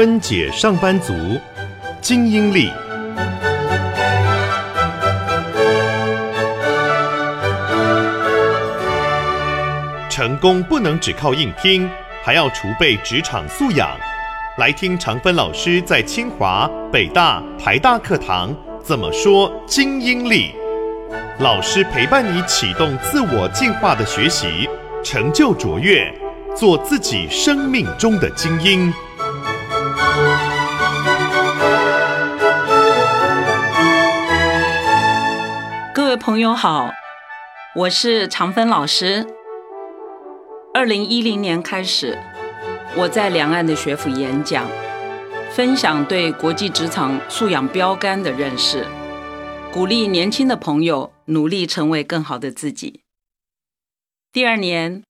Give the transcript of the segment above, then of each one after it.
分解上班族精英力。成功不能只靠硬拼，还要储备职场素养。来听常芬老师在清华、北大、台大课堂怎么说精英力。老师陪伴你启动自我进化的学习，成就卓越，做自己生命中的精英。朋友好，我是常芬老师。二零一零年开始，我在两岸的学府演讲，分享对国际职场素养标杆的认识，鼓励年轻的朋友努力成为更好的自己。第二年，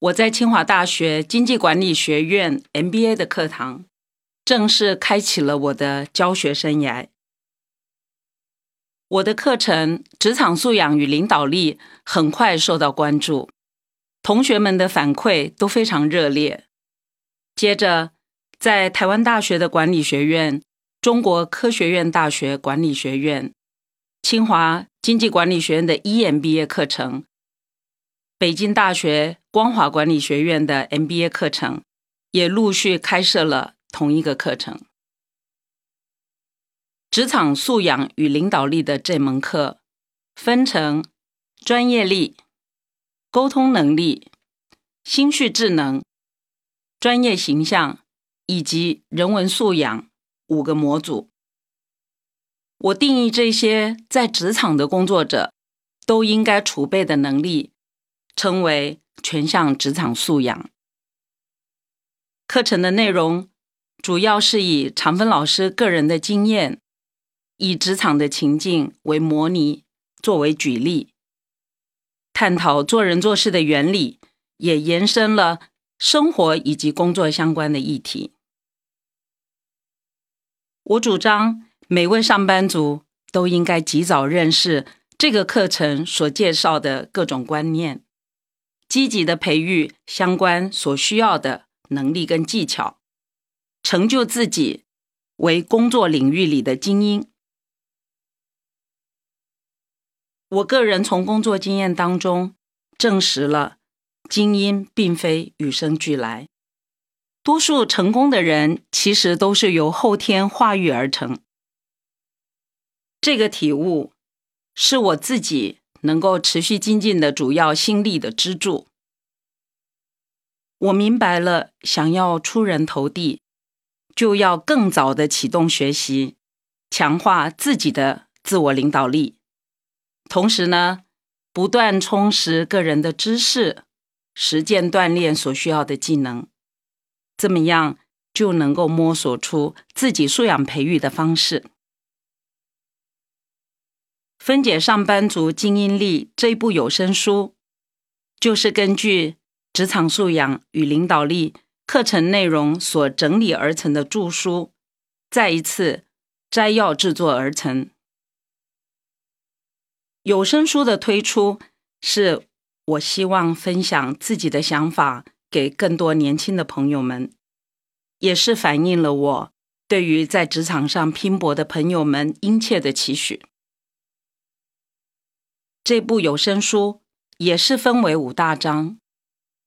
我在清华大学经济管理学院 MBA 的课堂，正式开启了我的教学生涯。我的课程《职场素养与领导力》很快受到关注。同学们的反馈都非常热烈。接着，在台湾大学的管理学院、中国科学院大学管理学院、清华经济管理学院的 EMBA 课程，北京大学光华管理学院的 MBA 课程，也陆续开设了同一个课程。职场素养与领导力的这门课，分成专业力。沟通能力、心绪智能、专业形象以及人文素养五个模组。我定义这些在职场的工作者都应该储备的能力，称为全项职场素养。课程的内容主要是以常芬老师个人的经验，以职场的情境为模拟，作为举例。探讨做人做事的原理，也延伸了生活以及工作相关的议题。我主张每位上班族都应该及早认识这个课程所介绍的各种观念，积极的培育相关所需要的能力跟技巧，成就自己为工作领域里的精英。我个人从工作经验当中证实了，精英并非与生俱来，多数成功的人其实都是由后天化育而成。这个体悟是我自己能够持续精进的主要心力的支柱。我明白了，想要出人头地，就要更早的启动学习，强化自己的自我领导力。同时呢，不断充实个人的知识，实践锻炼所需要的技能，这么样就能够摸索出自己素养培育的方式。分解上班族精英力这部有声书，就是根据职场素养与领导力课程内容所整理而成的著书，再一次摘要制作而成。有声书的推出，是我希望分享自己的想法给更多年轻的朋友们，也是反映了我对于在职场上拼搏的朋友们殷切的期许。这部有声书也是分为五大章，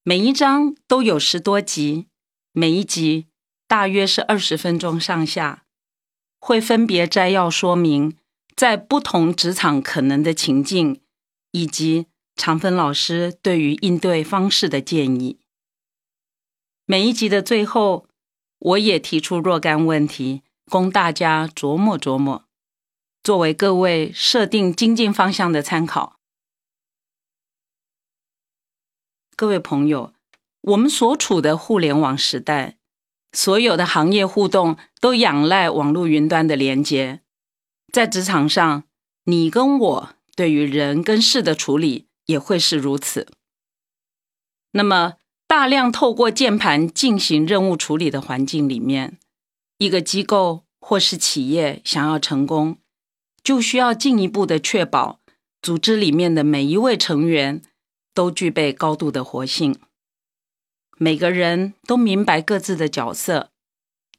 每一章都有十多集，每一集大约是二十分钟上下，会分别摘要说明。在不同职场可能的情境，以及常芬老师对于应对方式的建议。每一集的最后，我也提出若干问题，供大家琢磨琢磨，作为各位设定精进方向的参考。各位朋友，我们所处的互联网时代，所有的行业互动都仰赖网络云端的连接。在职场上，你跟我对于人跟事的处理也会是如此。那么，大量透过键盘进行任务处理的环境里面，一个机构或是企业想要成功，就需要进一步的确保组织里面的每一位成员都具备高度的活性，每个人都明白各自的角色，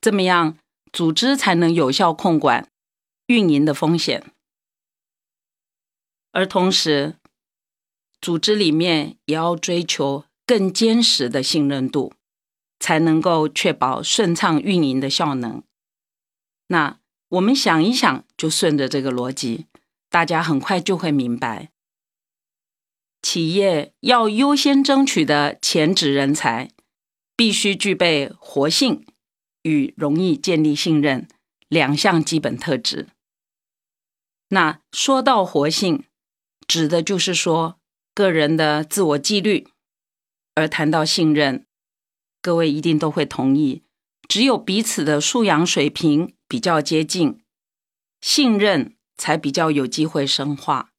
这么样，组织才能有效控管运营的风险。而同时，组织里面也要追求更坚实的信任度，才能够确保顺畅运营的效能。那我们想一想，就顺着这个逻辑，大家很快就会明白。企业要优先争取的前职人才，必须具备活性与容易建立信任两项基本特质。那说到活性，指的就是说个人的自我纪律；而谈到信任，各位一定都会同意，只有彼此的素养水平比较接近，信任才比较有机会深化。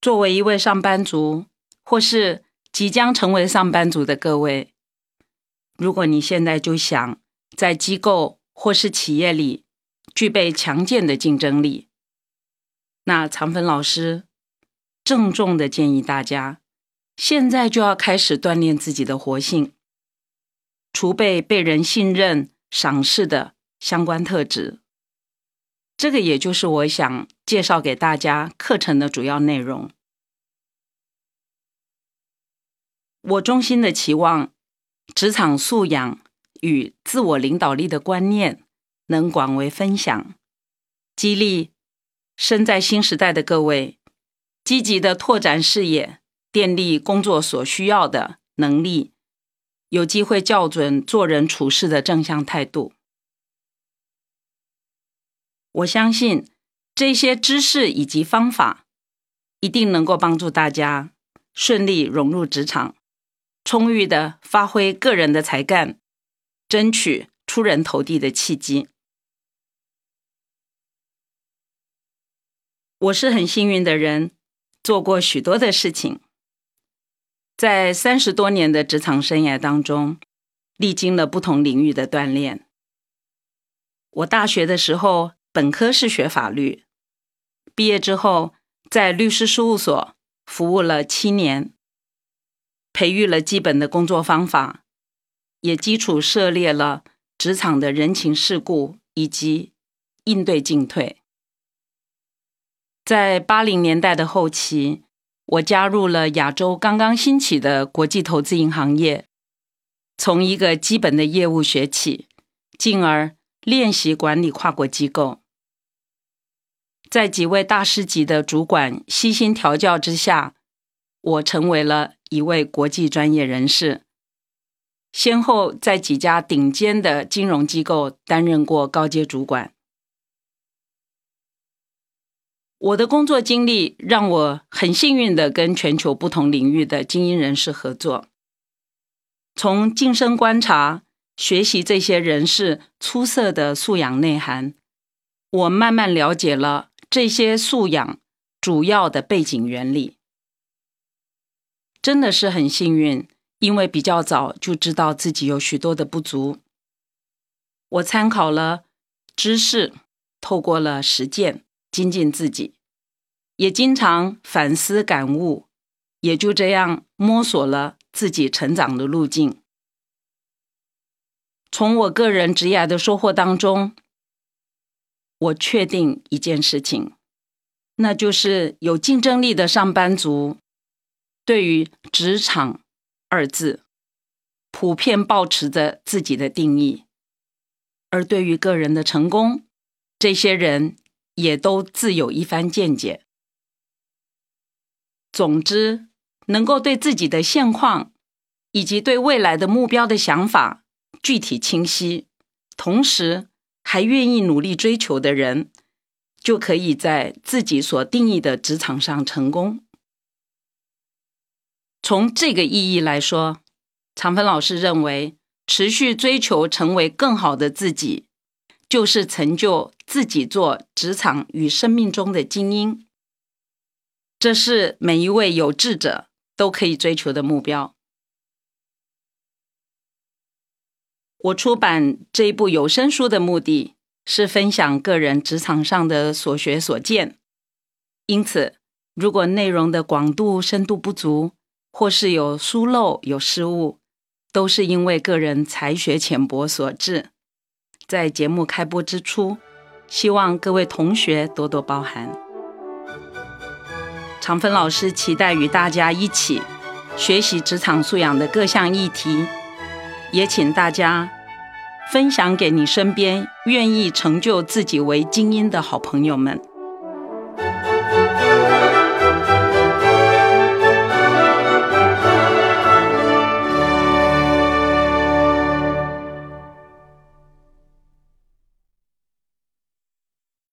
作为一位上班族，或是即将成为上班族的各位，如果你现在就想在机构或是企业里具备强健的竞争力，那长芬老师郑重的建议大家，现在就要开始锻炼自己的活性，储备被人信任、赏识的相关特质。这个也就是我想介绍给大家课程的主要内容。我衷心的期望，职场素养与自我领导力的观念能广为分享，激励身在新时代的各位，积极的拓展视野，电力工作所需要的能力，有机会校准做人处事的正向态度。我相信这些知识以及方法，一定能够帮助大家顺利融入职场，充裕的发挥个人的才干，争取出人头地的契机。我是很幸运的人，做过许多的事情，在三十多年的职场生涯当中，历经了不同领域的锻炼。我大学的时候。本科是学法律，毕业之后在律师事务所服务了七年，培育了基本的工作方法，也基础涉猎了职场的人情世故以及应对进退。在八零年代的后期，我加入了亚洲刚刚兴起的国际投资银行业，从一个基本的业务学起，进而练习管理跨国机构。在几位大师级的主管悉心调教之下，我成为了一位国际专业人士，先后在几家顶尖的金融机构担任过高阶主管。我的工作经历让我很幸运的跟全球不同领域的精英人士合作，从近身观察、学习这些人士出色的素养内涵，我慢慢了解了。这些素养主要的背景原理，真的是很幸运，因为比较早就知道自己有许多的不足。我参考了知识，透过了实践精进自己，也经常反思感悟，也就这样摸索了自己成长的路径。从我个人职业的收获当中。我确定一件事情，那就是有竞争力的上班族对于“职场”二字，普遍保持着自己的定义；而对于个人的成功，这些人也都自有一番见解。总之，能够对自己的现况以及对未来的目标的想法具体清晰，同时。还愿意努力追求的人，就可以在自己所定义的职场上成功。从这个意义来说，长芬老师认为，持续追求成为更好的自己，就是成就自己做职场与生命中的精英。这是每一位有志者都可以追求的目标。我出版这一部有声书的目的是分享个人职场上的所学所见，因此，如果内容的广度、深度不足，或是有疏漏、有失误，都是因为个人才学浅薄所致。在节目开播之初，希望各位同学多多包涵。长芬老师期待与大家一起学习职场素养的各项议题，也请大家分享给你身边愿意成就自己为精英的好朋友们。